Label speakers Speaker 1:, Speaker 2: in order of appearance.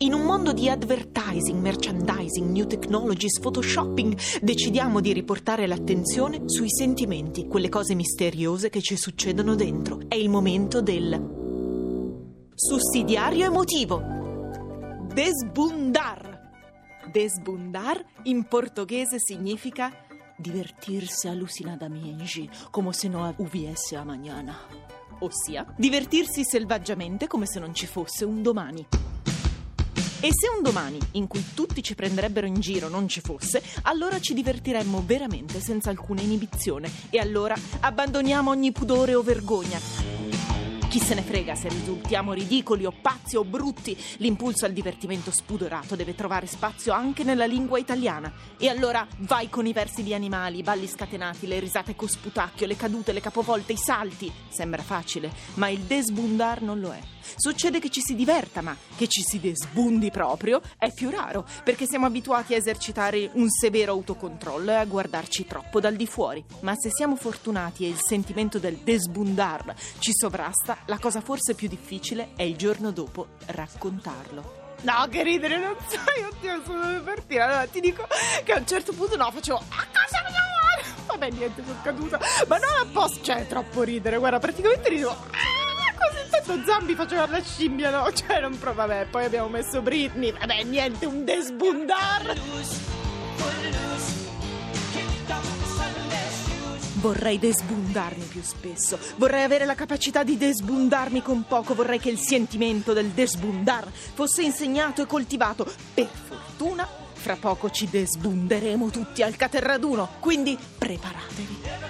Speaker 1: In un mondo di advertising, merchandising, new technologies, photoshopping, decidiamo di riportare l'attenzione sui sentimenti, quelle cose misteriose che ci succedono dentro. È il momento del sussidiario emotivo. Desbundar. Desbundar in portoghese significa divertirsi alucinadamente, come se non hubiese a mañana. Ossia, divertirsi selvaggiamente come se non ci fosse un domani. E se un domani in cui tutti ci prenderebbero in giro non ci fosse, allora ci divertiremmo veramente senza alcuna inibizione e allora abbandoniamo ogni pudore o vergogna. Chi se ne frega se risultiamo ridicoli o pazzi o brutti, l'impulso al divertimento spudorato deve trovare spazio anche nella lingua italiana. E allora vai con i versi di animali, i balli scatenati, le risate con sputacchio, le cadute, le capovolte, i salti. Sembra facile, ma il desbundar non lo è. Succede che ci si diverta, ma che ci si desbundi proprio è più raro, perché siamo abituati a esercitare un severo autocontrollo e a guardarci troppo dal di fuori. Ma se siamo fortunati e il sentimento del desbundar ci sovrasta, la cosa forse più difficile è il giorno dopo raccontarlo. No, che ridere, non sai, oddio, sono dove partire. Allora ti dico che a un certo punto no, facevo a cosa mi vuole? Vabbè, niente, sono caduta. Ma non apposta, cioè, è troppo ridere. Guarda, praticamente ridevo. Ah, così tanto Zambi faceva la scimmia, no? Cioè, non pro, vabbè, poi abbiamo messo Britney. Vabbè, niente, un desbundar. Vorrei desbundarmi più spesso, vorrei avere la capacità di desbundarmi con poco, vorrei che il sentimento del desbundar fosse insegnato e coltivato. Per fortuna, fra poco ci desbunderemo tutti al caterraduno, quindi preparatevi.